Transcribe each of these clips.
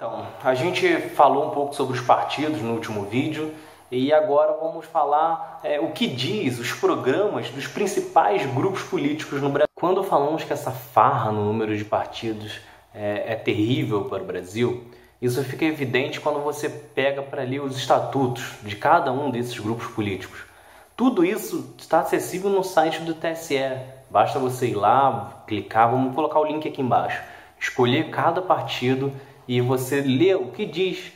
Então, a gente falou um pouco sobre os partidos no último vídeo e agora vamos falar é, o que diz os programas dos principais grupos políticos no Brasil. Quando falamos que essa farra no número de partidos é, é terrível para o Brasil, isso fica evidente quando você pega para ali os estatutos de cada um desses grupos políticos. Tudo isso está acessível no site do TSE. Basta você ir lá, clicar, vamos colocar o link aqui embaixo. Escolher cada partido e você lê o que diz,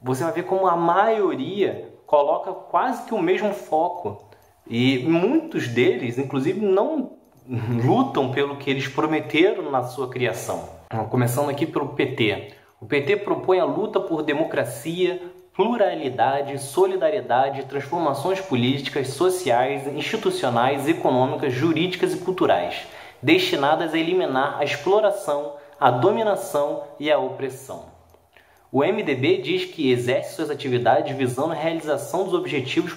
você vai ver como a maioria coloca quase que o mesmo foco. E muitos deles, inclusive, não lutam pelo que eles prometeram na sua criação. Começando aqui pelo PT. O PT propõe a luta por democracia, pluralidade, solidariedade, transformações políticas, sociais, institucionais, econômicas, jurídicas e culturais, destinadas a eliminar a exploração, a dominação e a opressão. O MDB diz que exerce suas atividades visando a realização dos objetivos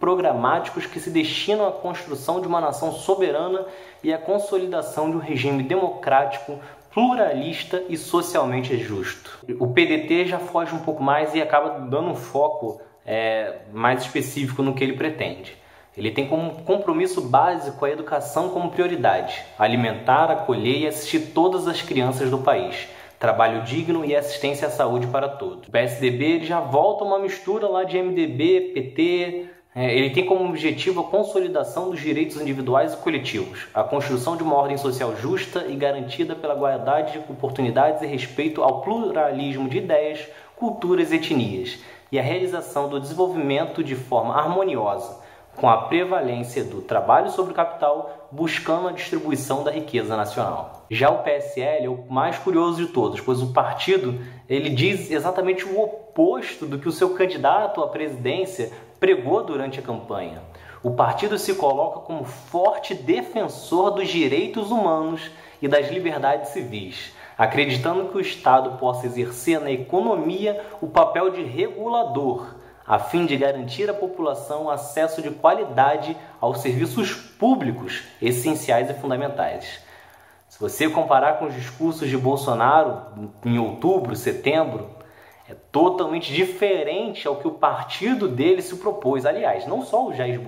programáticos que se destinam à construção de uma nação soberana e à consolidação de um regime democrático, pluralista e socialmente justo. O PDT já foge um pouco mais e acaba dando um foco é, mais específico no que ele pretende. Ele tem como compromisso básico a educação como prioridade, alimentar, acolher e assistir todas as crianças do país, trabalho digno e assistência à saúde para todos. O PSDB já volta uma mistura lá de MDB, PT, é, ele tem como objetivo a consolidação dos direitos individuais e coletivos, a construção de uma ordem social justa e garantida pela igualdade de oportunidades e respeito ao pluralismo de ideias, culturas e etnias, e a realização do desenvolvimento de forma harmoniosa, com a prevalência do trabalho sobre o capital, buscando a distribuição da riqueza nacional. Já o PSL é o mais curioso de todos, pois o partido ele diz exatamente o oposto do que o seu candidato à presidência pregou durante a campanha. O partido se coloca como forte defensor dos direitos humanos e das liberdades civis, acreditando que o Estado possa exercer na economia o papel de regulador a fim de garantir à população acesso de qualidade aos serviços públicos essenciais e fundamentais. Se você comparar com os discursos de Bolsonaro em outubro, setembro, é totalmente diferente ao que o partido dele se propôs. Aliás, não só o Jair,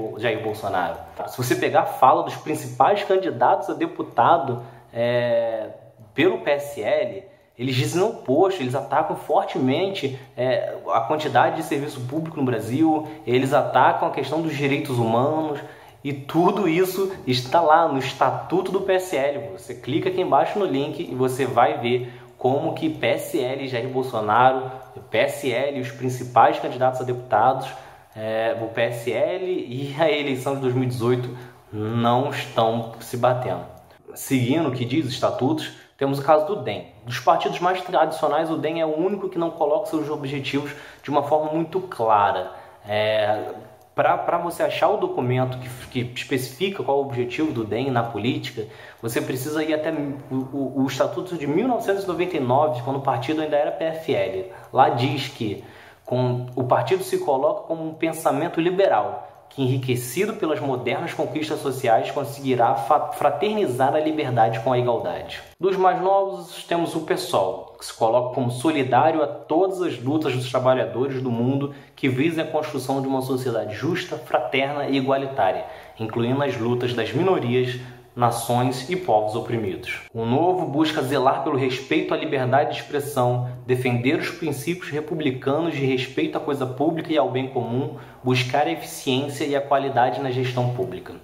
Bolsonaro. Se você pegar a fala dos principais candidatos a deputado é, pelo PSL, eles dizem o oposto, eles atacam fortemente é, a quantidade de serviço público no Brasil, eles atacam a questão dos direitos humanos e tudo isso está lá no estatuto do PSL. Você clica aqui embaixo no link e você vai ver como que PSL, Jair Bolsonaro, PSL os principais candidatos a deputados, é, o PSL e a eleição de 2018 não estão se batendo. Seguindo o que diz os estatutos, temos o caso do DEM. Dos partidos mais tradicionais, o DEM é o único que não coloca seus objetivos de uma forma muito clara. É, Para você achar o documento que, que, especifica qual o objetivo do DEM na política, você precisa ir até o, o, o Estatuto de 1999, quando o partido ainda era PFL. Lá diz que com, o partido se coloca como um pensamento liberal que, enriquecido pelas modernas conquistas sociais, conseguirá fraternizar a liberdade com a igualdade. Dos mais novos, temos o PSOL, que se coloca como solidário a todas as lutas dos trabalhadores do mundo que visam a construção de uma sociedade justa, fraterna e igualitária, incluindo as lutas das minorias, nações e povos oprimidos. O novo busca zelar pelo respeito à liberdade de expressão, defender os princípios republicanos de respeito à coisa pública e ao bem comum, buscar a eficiência e a qualidade na gestão pública.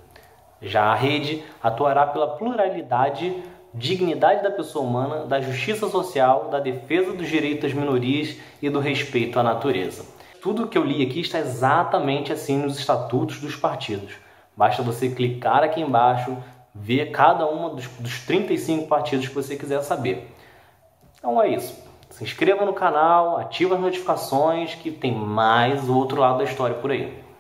Já a rede atuará pela pluralidade, dignidade da pessoa humana, da justiça social, da defesa dos direitos das minorias e do respeito à natureza. Tudo o que eu li aqui está exatamente assim nos estatutos dos partidos. Basta você clicar aqui embaixo, ver cada um dos, dos 35 partidos que você quiser saber. Então é isso. Se inscreva no canal, ative as notificações que tem mais o outro lado da história por aí.